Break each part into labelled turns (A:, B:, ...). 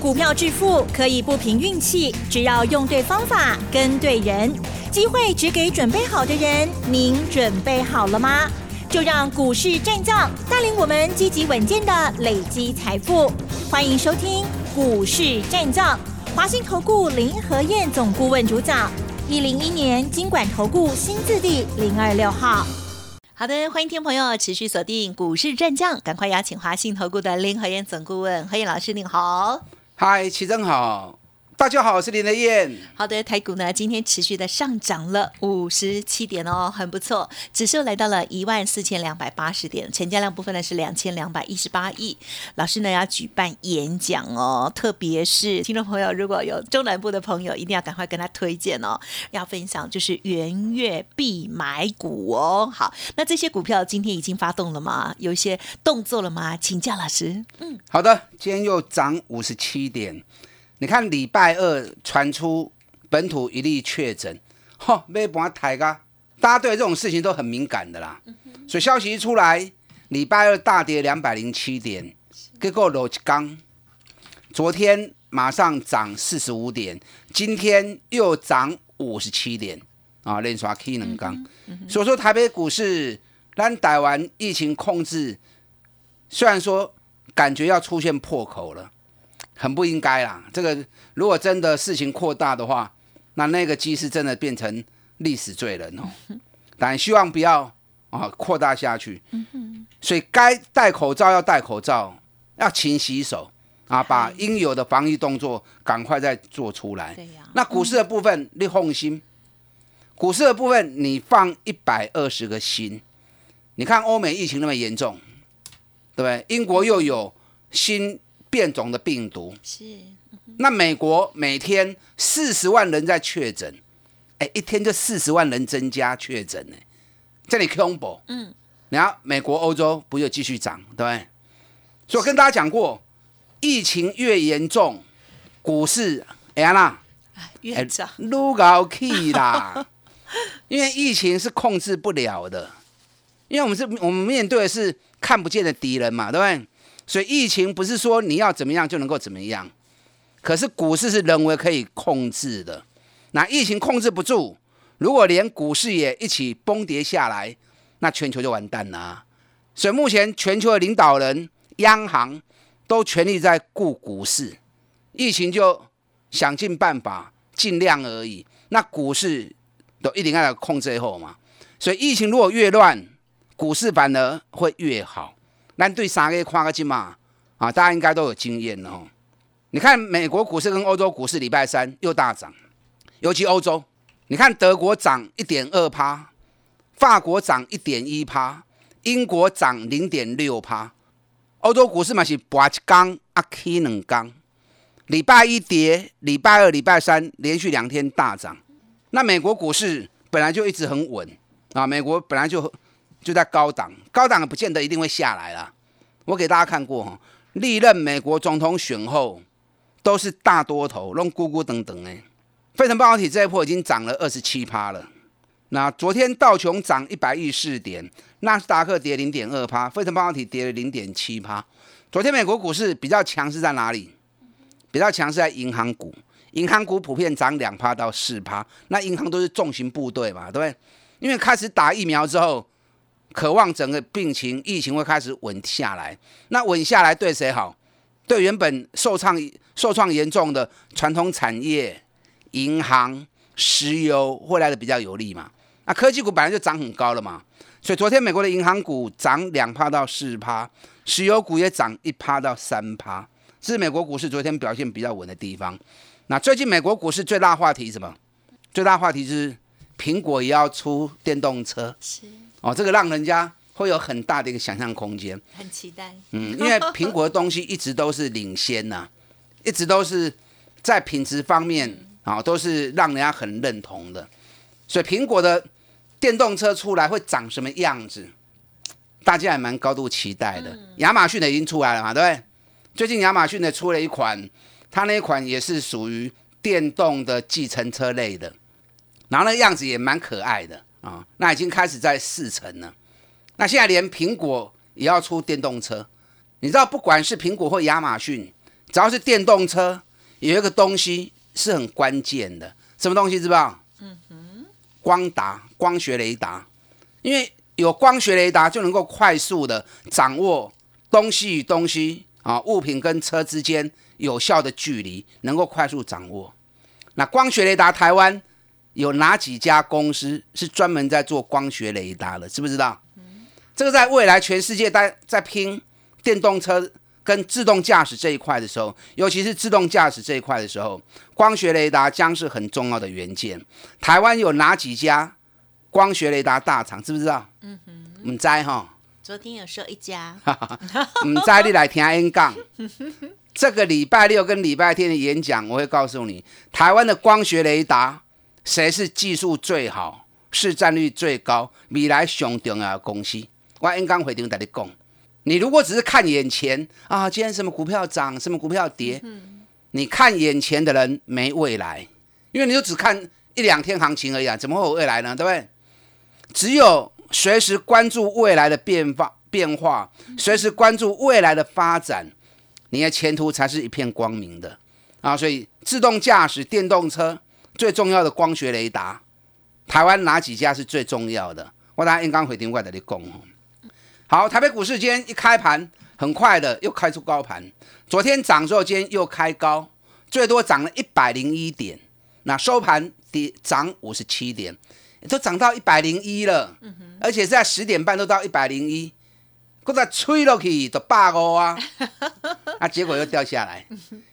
A: 股票致富可以不凭运气，只要用对方法、跟对人，机会只给准备好的人。您准备好了吗？就让股市战将带领我们积极稳健的累积财富。欢迎收听股市战将，华信投顾林和燕总顾问主讲，一零一年经管投顾新字第零二六号。好的，欢迎听众朋友持续锁定股市战将，赶快邀请华信投顾的林和燕总顾问何燕老师，您好。
B: 嗨，齐正好。大家好，我是林德燕。
A: 好的，台股呢今天持续的上涨了五十七点哦，很不错，指数来到了一万四千两百八十点，成交量部分呢是两千两百一十八亿。老师呢要举办演讲哦，特别是听众朋友如果有中南部的朋友，一定要赶快跟他推荐哦，要分享就是元月必买股哦。好，那这些股票今天已经发动了吗？有一些动作了吗？请教老师。
B: 嗯，好的，今天又涨五十七点。你看礼拜二传出本土一例确诊，吼，没把抬噶，大家对这种事情都很敏感的啦。所以消息一出来，礼拜二大跌两百零七点，结果落一缸，昨天马上涨四十五点，今天又涨五十七点，啊，连刷 K 能刚。所以说台北股市，咱台湾疫情控制，虽然说感觉要出现破口了。很不应该啦！这个如果真的事情扩大的话，那那个机是真的变成历史罪人哦。但希望不要啊扩大下去。所以该戴口罩要戴口罩，要勤洗手啊，把应有的防疫动作赶快再做出来。那股市的部分，你放心，股市的部分你放一百二十个心。你看欧美疫情那么严重，对不对？英国又有新。变种的病毒。是，那美国每天四十万人在确诊，哎，一天就四十万人增加确诊呢，这里恐怖。嗯，然后美国、欧洲不就继续涨，对不对？所以我跟大家讲过，疫情越严重，股市哎呀啦，
A: 越涨，
B: 撸高气啦，因为疫情是控制不了的，因为我们是我们面对的是看不见的敌人嘛，对不对？所以疫情不是说你要怎么样就能够怎么样，可是股市是人为可以控制的。那疫情控制不住，如果连股市也一起崩跌下来，那全球就完蛋了。所以目前全球的领导人、央行都全力在顾股市，疫情就想尽办法尽量而已。那股市都一定要控制以后嘛。所以疫情如果越乱，股市反而会越好。咱对三个看个金嘛，啊，大家应该都有经验哦。你看美国股市跟欧洲股市礼拜三又大涨，尤其欧洲，你看德国涨一点二趴，法国涨一点一趴，英国涨零点六趴，欧洲股市嘛是拔一缸啊起两缸，礼拜一跌，礼拜二、礼拜三连续两天大涨。那美国股市本来就一直很稳啊，美国本来就。就在高档，高档不见得一定会下来了。我给大家看过哈，历任美国总统选后都是大多头，弄咕咕等等哎。费城半导体这一波已经涨了二十七趴了。那昨天道琼涨一百一十四点，纳斯达克跌零点二趴，费城半导体跌了零点七趴。昨天美国股市比较强势在哪里？比较强势在银行股，银行股普遍涨两趴到四趴。那银行都是重型部队嘛，对不对？因为开始打疫苗之后。渴望整个病情、疫情会开始稳下来，那稳下来对谁好？对原本受创受创严重的传统产业、银行、石油会来的比较有利嘛？那科技股本来就涨很高了嘛，所以昨天美国的银行股涨两趴到四趴，石油股也涨一趴到三趴，这是美国股市昨天表现比较稳的地方。那最近美国股市最大话题什么？最大话题就是苹果也要出电动车。是。哦，这个让人家会有很大的一个想象空间，
A: 很期待。
B: 嗯，因为苹果的东西一直都是领先呐，一直都是在品质方面啊，都是让人家很认同的。所以苹果的电动车出来会长什么样子，大家也蛮高度期待的。亚马逊的已经出来了嘛，对不对？最近亚马逊的出了一款，它那一款也是属于电动的计程车类的，然后那样子也蛮可爱的。啊，那已经开始在试乘了。那现在连苹果也要出电动车，你知道，不管是苹果或亚马逊，只要是电动车，有一个东西是很关键的，什么东西知不知道？嗯哼，光达，光学雷达，因为有光学雷达就能够快速的掌握东西与东西啊，物品跟车之间有效的距离，能够快速掌握。那光学雷达，台湾有哪几家公司是专门在做光学雷达的？知不知道？这个在未来全世界在在拼电动车跟自动驾驶这一块的时候，尤其是自动驾驶这一块的时候，光学雷达将是很重要的元件。台湾有哪几家光学雷达大厂？知不知道？嗯哼，唔知哈。
A: 昨天有说一家，
B: 唔知你来听 N 杠。这个礼拜六跟礼拜天的演讲，我会告诉你，台湾的光学雷达谁是技术最好、市占率最高、未来上重要的公司。我 N 刚回头跟你讲，你如果只是看眼前啊，今天什么股票涨，什么股票跌，你看眼前的人没未来，因为你就只看一两天行情而已啊，怎么会有未来呢？对不对？只有随时关注未来的变化变化，随时关注未来的发展，你的前途才是一片光明的啊！所以自动驾驶电动车最重要的光学雷达，台湾哪几家是最重要的？我等下 N 刚回电话跟你讲哦。好，台北股市今天一开盘，很快的又开出高盘。昨天涨之后，今天又开高，最多涨了一百零一点。那收盘跌涨五十七点，都涨到一百零一了。而且在十点半都到一百零一，搁再吹落去都八五啊。啊结果又掉下来。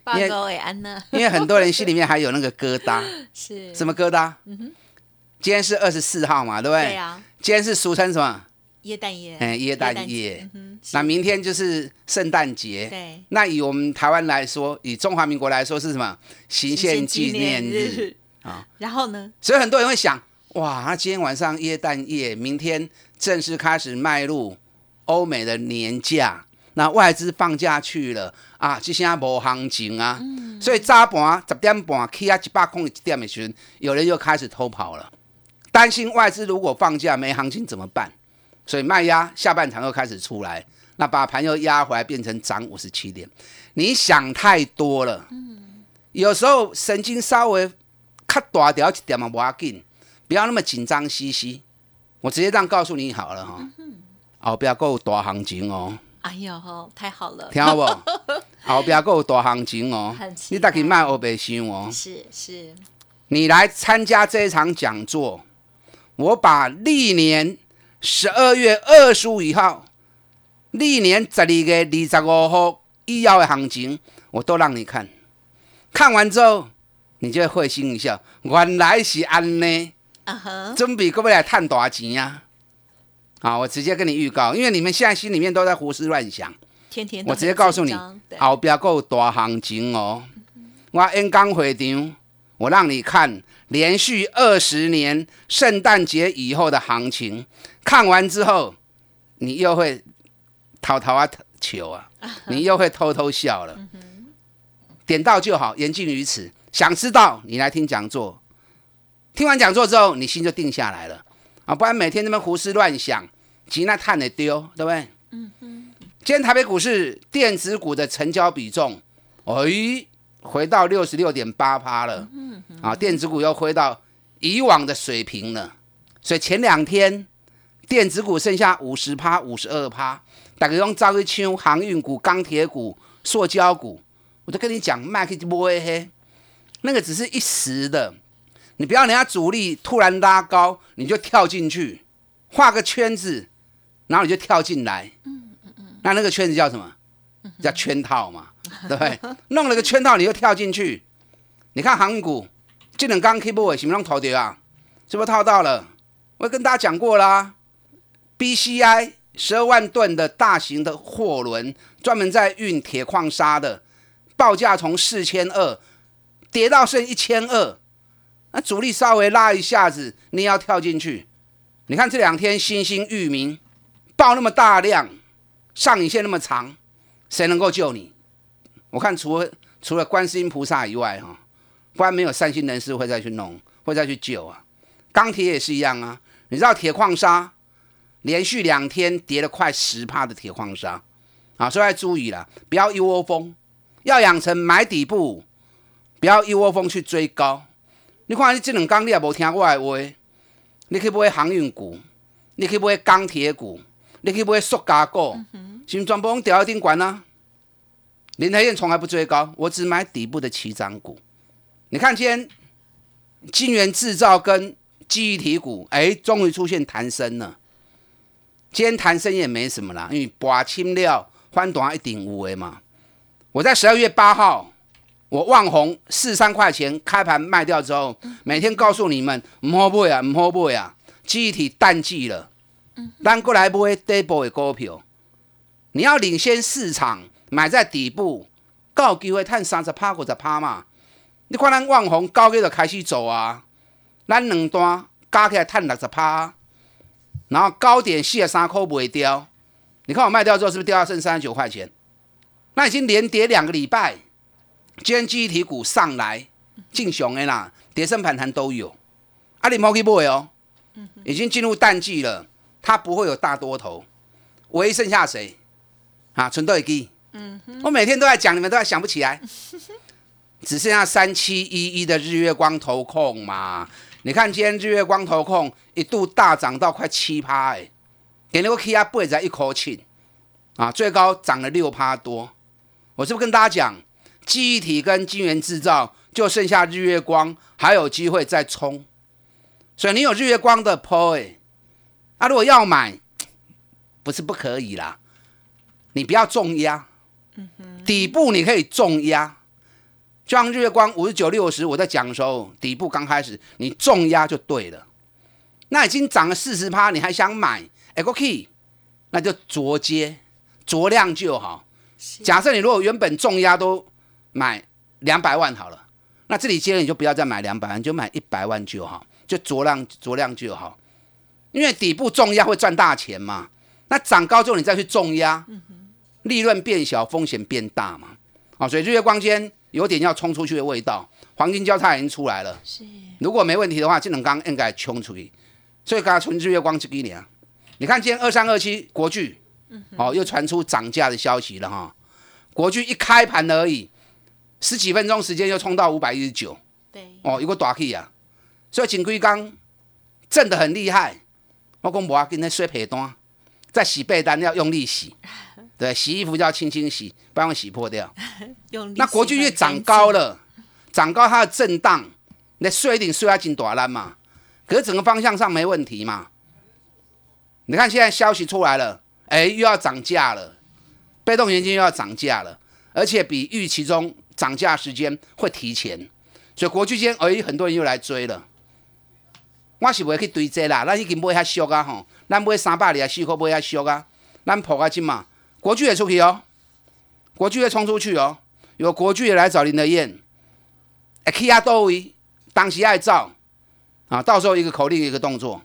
A: 安呢？
B: 因为很多人心里面还有那个疙瘩。
A: 是。
B: 什么疙瘩？今天是二十四号嘛，对不对？
A: 对啊。
B: 今天是俗称什么？
A: 耶诞夜，
B: 哎，耶诞夜，那明天就是圣诞节。
A: 对，
B: 那以我们台湾来说，以中华民国来说是什么？行宪纪念日
A: 啊。然后呢？
B: 所以很多人会想，哇，那今天晚上耶诞夜，明天正式开始迈入欧美的年假，那外资放假去了啊，就现在无行情啊。所以早盘十点半起啊一百空一点的时，有人又开始偷跑了，担心外资如果放假没行情怎么办？所以卖压下半场又开始出来，那把盘又压回来，变成涨五十七点。你想太多了。嗯，有时候神经稍微卡大条一点嘛，不要紧，不要那么紧张兮兮。我直接这样告诉你好了哈。后边够大行情哦。
A: 哎呦，太好了，
B: 听好不？后边够大行情哦。你大概卖欧白想哦。
A: 是是。
B: 你来参加这一场讲座，我把历年。十二月二十五号，历年十二月二十五号以后的行情，我都让你看。看完之后，你就会会心一笑，原来是安呢。啊哈，准备各位来探大钱呀！好，我直接跟你预告，因为你们现在心里面都在胡思乱想。
A: 天天，
B: 我直接告诉你，后边够大行情哦。我 N 刚会场，我让你看连续二十年圣诞节以后的行情。看完之后，你又会偷偷啊求啊，你又会偷偷笑了。点到就好，言尽于此。想知道你来听讲座，听完讲座之后，你心就定下来了啊！不然每天那么胡思乱想，急那碳得丢，对不对？嗯哼。今天台北股市电子股的成交比重，哎，回到六十六点八趴了。嗯啊，电子股又回到以往的水平了。所以前两天。电子股剩下五十趴、五十二趴，大家用招一枪，航运股、钢铁股、塑胶股，我就跟你讲，卖去摸黑，那个只是一时的，你不要人家主力突然拉高，你就跳进去，画个圈子，然后你就跳进来，嗯嗯嗯，那那个圈子叫什么？叫圈套嘛，对不对？弄了个圈套，你就跳进去，你看航运股，这两刚 K 波为什么弄头掉啊？是不是套到了？我跟大家讲过啦。BCI 十二万吨的大型的货轮，专门在运铁矿砂的，报价从四千二跌到剩一千二，那主力稍微拉一下子，你要跳进去。你看这两天新兴域名爆那么大量，上影线那么长，谁能够救你？我看除了除了观世音菩萨以外，哈，不然没有善心人士会再去弄，会再去救啊。钢铁也是一样啊，你知道铁矿砂？连续两天跌了快十帕的铁矿砂，啊，所以要注意了，不要一窝蜂。要养成买底部，不要一窝蜂去追高。你看你这两天你也无听我的话，你去买航运股，你去买钢铁股，你去买塑胶股，是不全部拢调一顶管啊？林台燕从来不追高，我只买底部的起涨股。你看今天金源制造跟记忆体股，哎，终于出现弹升了。今天弹升也没什么啦，因为拔清料翻短一顶五 A 嘛。我在十二月八号，我望红四三块钱开盘卖掉之后，每天告诉你们唔好买啊，唔好买啊，记忆体淡季了，咱过来买底部的股票。你要领先市场，买在底部，高机会探三十趴或者趴嘛。你看咱望红高价就开始走啊，咱两单加起来探六十趴。然后高点四十三块不会掉，你看我卖掉之后是不是掉到剩三十九块钱？那已经连跌两个礼拜，今天记忆体股上来进熊的啦，跌升反弹都有。阿里摩基不会哦，已经进入淡季了，它不会有大多头。唯一剩下谁？啊，纯豆基。嗯，我每天都在讲，你们都在想不起来，只剩下三七一一的日月光投控嘛。你看今天日月光投控一度大涨到快七趴，哎，给那个 K 压背在一口气，啊，最高涨了六趴多。我是不是跟大家讲，记忆体跟晶圆制造就剩下日月光还有机会再冲，所以你有日月光的 PO 哎，啊，如果要买，不是不可以啦，你不要重压，底部你可以重压。就像日月光五十九六十，我在讲的时候，底部刚开始，你重压就对了。那已经涨了四十趴，你还想买？OK，那就着接着量就好。假设你如果原本重压都买两百万好了，那这里接了你就不要再买两百万，就买一百万就好，就酌量酌量就好。因为底部重压会赚大钱嘛。那涨高之后你再去重压，利润变小，风险变大嘛。啊，所以日月光间。有点要冲出去的味道，黄金交叉已经出来了。是，如果没问题的话，这能刚应该冲出去。所以刚刚纯日月光这几年，你看今天二三二七国巨，哦，又传出涨价的消息了哈。国巨一开盘而已，十几分钟时间就冲到五百一十九。对，哦，一个大 K 啊，所以锦龟刚震得很厉害。我讲无要紧，那水被单，在洗被单要用力洗。对，洗衣服就要轻轻洗，不要洗破掉。那国巨越涨高了，涨高它的震荡，那睡一定睡要进短篮嘛。可是整个方向上没问题嘛。你看现在消息出来了，哎，又要涨价了，被动元件又要涨价了，而且比预期中涨价时间会提前，所以国巨间哎，很多人又来追了。我是不会去追这啦，咱已经买遐俗啊吼，咱买三百二啊四块买遐俗啊，咱破啊金嘛。国巨也出去哦，国巨也冲出去哦，有国巨也来找林德燕，哎，K 亚多位当时爱造啊，到时候一个口令一个动作，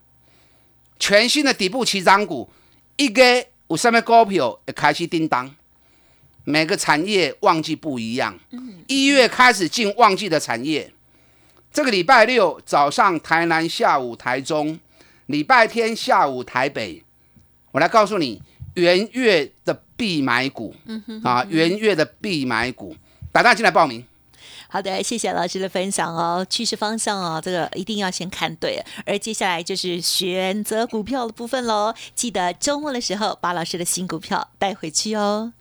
B: 全新的底部起涨股，一个有上面股票也开始叮当，每个产业旺季不一样，一月开始进旺季的产业，这个礼拜六早上台南，下午台中，礼拜天下午台北，我来告诉你。元月的必买股，啊，元月的必买股，大家进来报名。
A: 好的，谢谢老师的分享哦，趋势方向哦，这个一定要先看对。而接下来就是选择股票的部分喽，记得周末的时候把老师的新股票带回去哦。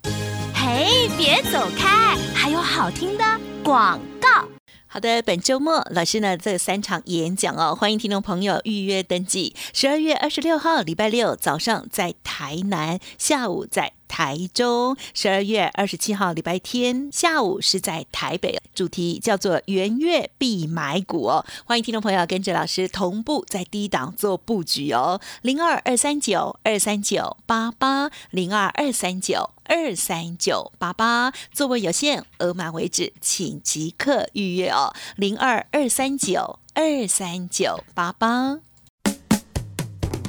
A: 嘿，别走开，还有好听的广告。好的，本周末老师呢这三场演讲哦，欢迎听众朋友预约登记。十二月二十六号礼拜六早上在台南，下午在。台中十二月二十七号礼拜天下午是在台北，主题叫做元月必买股哦，欢迎听众朋友跟着老师同步在低档做布局哦，零二二三九二三九八八零二二三九二三九八八，座位有限，额满为止，请即刻预约哦，零二二三九二三九八八。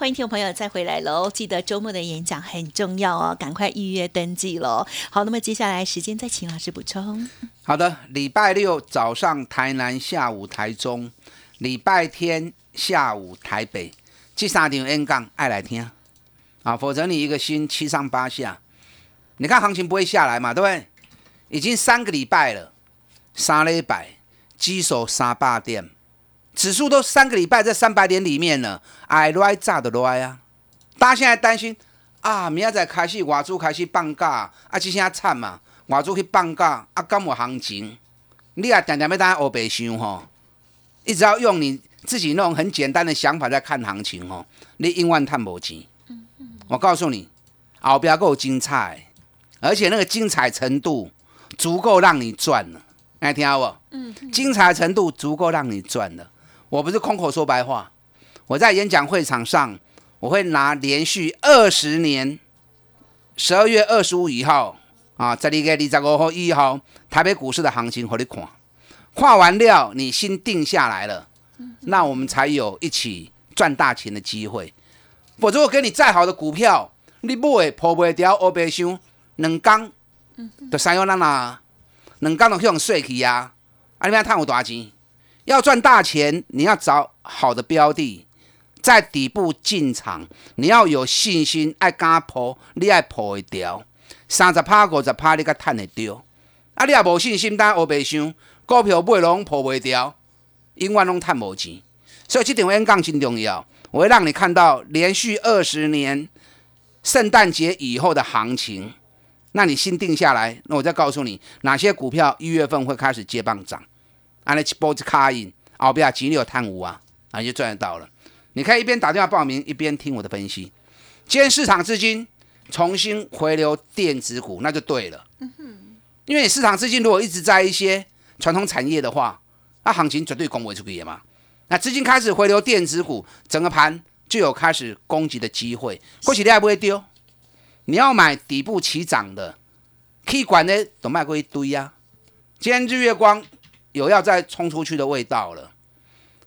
A: 欢迎听众朋友再回来喽！记得周末的演讲很重要哦，赶快预约登记喽。好，那么接下来时间再请老师补充。
B: 好的，礼拜六早上台南，下午台中，礼拜天下午台北，这三场演讲爱来听啊，否则你一个心七上八下。你看行情不会下来嘛，对不对？已经三个礼拜了，三礼拜，基手三百点。指数都三个礼拜在三百点里面了，哎，来炸的来啊！大家现在担心啊，明仔开始外资开始放假，啊，这些惨嘛，外资去放假，啊，敢有行情？你也点点要当黑白想吼，一直要用你自己那种很简单的想法在看行情吼，你永远赚无钱。我告诉你，后边够精彩，而且那个精彩程度足够让你赚了，爱听好不？嗯，精彩程度足够让你赚了。我不是空口说白话，我在演讲会场上，我会拿连续二十年十二月二十五以后啊，这里个二十五号一号台北股市的行情和你看，看完了你心定下来了，那我们才有一起赚大钱的机会。否则我给你再好的股票，你买破不掉，我白想两缸，就三幺两啊，两缸都去用碎去啊，啊你要赚有多少钱？要赚大钱，你要找好的标的，在底部进场。你要有信心，爱敢破，你爱破会掉。三十趴、五十趴，你才赚会掉。啊，你也无信心，但我白想，股票买拢破不掉，永远拢赚无钱。所以这点演讲真重要，我会让你看到连续二十年圣诞节以后的行情。那你心定下来，那我再告诉你哪些股票一月份会开始接棒涨。安尼一波子卡印，后边钱你有贪污啊，啊就赚得到了。你可以一边打电话报名，一边听我的分析。今天市场资金重新回流电子股，那就对了。嗯哼，因为你市场资金如果一直在一些传统产业的话，那行情绝对攻不出去嘛。那资金开始回流电子股，整个盘就有开始攻击的机会。或许你还不会丢，你要买底部起涨的，可以管的都卖过一堆呀。今天日月光。有要再冲出去的味道了，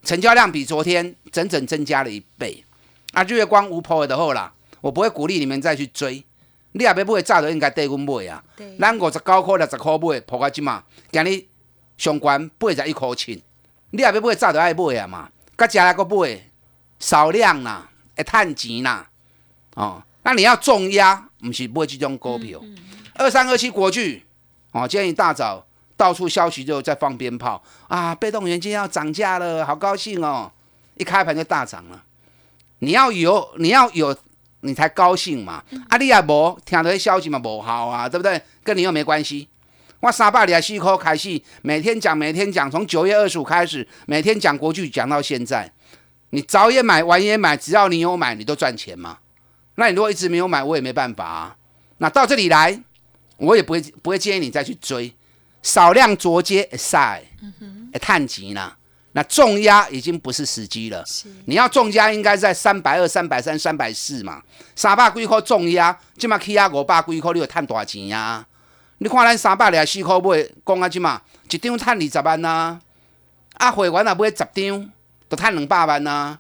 B: 成交量比昨天整整增加了一倍。啊，日月光无破的后啦，我不会鼓励你们再去追。你也别不会炸的，应该对阮买啊。咱五十九块、六十块买，破个即嘛，今日上关八十一块钱。你也别不会炸的爱买啊嘛，甲加来个买，少量啦，会趁钱啦。哦，那你要重压，不是买这种股票。二三二七国巨，哦，今天一大早。到处消息就在放鞭炮啊！被动元件要涨价了，好高兴哦！一开盘就大涨了。你要有，你要有，你才高兴嘛！啊，你也无听到消息嘛，无好啊，对不对？跟你又没关系。我三百里啊，四块开始，每天讲，每天讲，从九月二十五开始，每天讲国剧，讲到现在。你早也买，晚也买，只要你有买，你都赚钱嘛。那你如果一直没有买，我也没办法啊。那到这里来，我也不会不会建议你再去追。少量捉接晒，哎，探钱啦。那重压已经不是时机了。你要重压应该在三百二、三百三、三百四嘛。三百几块重压，即马起啊五百几块，你有赚大钱呀？你看咱三百二十四块买，讲啊即嘛一张赚二十万呐。啊，会员啊买十张，都赚两百万呐。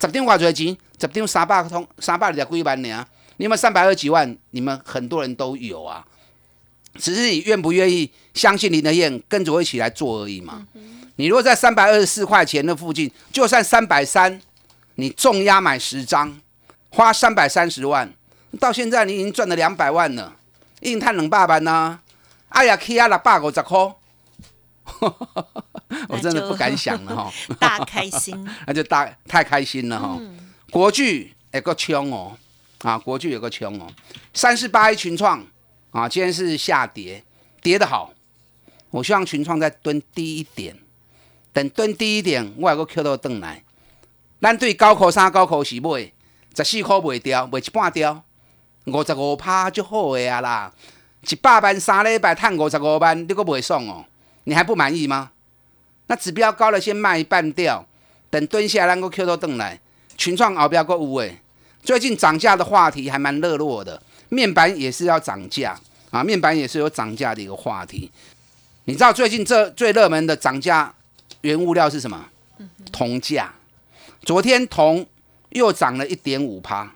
B: 十张偌侪钱？十张三百通，三百二十几万呢。你们三百二几万，你们很多人都有啊。只是你愿不愿意相信林德燕跟着我一起来做而已嘛？你如果在三百二十四块钱的附近，就算三百三，你重压买十张，花三百三十万，到现在你已经赚了两百万了，硬探冷爸爸呢？哎呀，K 啊六百五十块，我真的不敢想了哈！
A: 大开心，
B: 那就大太开心了哈！国剧有个枪哦，啊，国剧有个枪哦，三十八一群创。啊，今天是下跌，跌得好。我希望群创再蹲低一点，等蹲低一点，我有个 Q 到邓来。咱对高考三高考是买，十四块卖掉，卖一半掉，五十五趴就好个啊啦。一百万三礼拜赚五十五万，你个不爽哦？你还不满意吗？那指标高了，先卖一半掉，等蹲下来，能够 Q 到邓来，群创后边个有诶。最近涨价的话题还蛮热络的，面板也是要涨价啊，面板也是有涨价的一个话题。你知道最近这最热门的涨价原物料是什么？铜价。昨天铜又涨了一点五趴。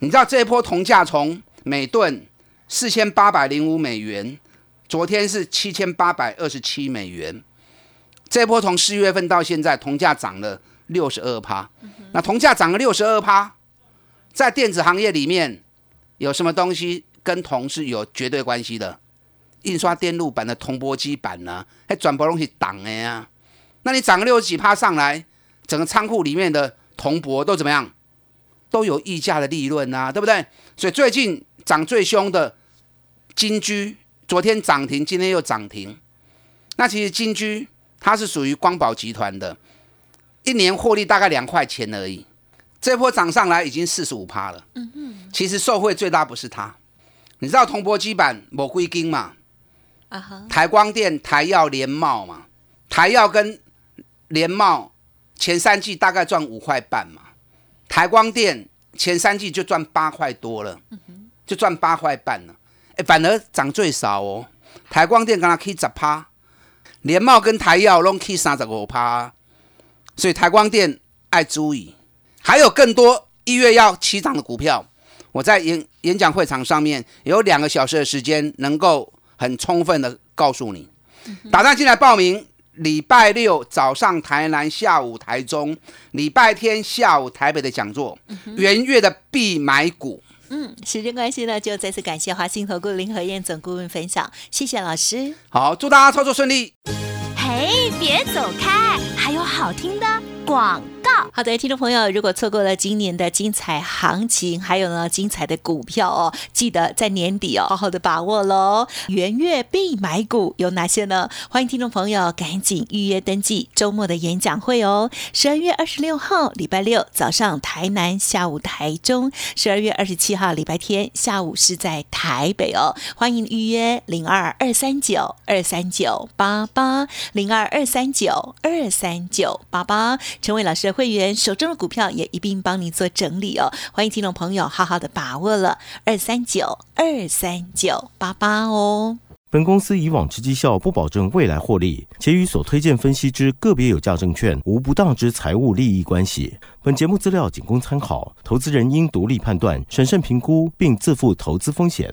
B: 你知道这一波铜价从每吨四千八百零五美元，昨天是七千八百二十七美元。这波从四月份到现在，铜价涨了六十二趴。那铜价涨了六十二趴。在电子行业里面，有什么东西跟铜是有绝对关系的？印刷电路板的铜箔基板呢？还转播东西挡的呀？那你涨个六几趴上来，整个仓库里面的铜箔都怎么样？都有溢价的利润啊，对不对？所以最近涨最凶的金居，昨天涨停，今天又涨停。那其实金居它是属于光宝集团的，一年获利大概两块钱而已。这波涨上来已经四十五趴了。嗯嗯，其实受惠最大不是它，你知道铜箔基板某硅金嘛？啊哈，台光电、台药、联茂嘛，台药跟联茂前三季大概赚五块半嘛，台光电前三季就赚八块多了，就赚八块半了。哎，反而涨最少哦。台光电刚刚可以十趴，联茂跟台药拢可以三十五趴，所以台光电爱注意。还有更多一月要起涨的股票，我在演演讲会场上面有两个小时的时间，能够很充分的告诉你。打算进来报名，礼拜六早上台南，下午台中，礼拜天下午台北的讲座，元月的必买股。
A: 嗯，时间关系呢，就再次感谢华信投顾林和燕总顾问分享，谢谢老师。
B: 好，祝大家操作顺利。
A: 嘿，别走开，还有好听的广。好的，听众朋友，如果错过了今年的精彩行情，还有呢精彩的股票哦，记得在年底哦好好的把握喽。元月必买股有哪些呢？欢迎听众朋友赶紧预约登记周末的演讲会哦。十二月二十六号礼拜六早上台南，下午台中；十二月二十七号礼拜天下午是在台北哦。欢迎预约零二二三九二三九八八零二二三九二三九八八，成为老师的会。员手中的股票也一并帮你做整理哦，欢迎听众朋友好好的把握了二三九二三九八八哦。
C: 本公司以往之绩效不保证未来获利，且与所推荐分析之个别有价证券无不当之财务利益关系。本节目资料仅供参考，投资人应独立判断、审慎评估，并自负投资风险。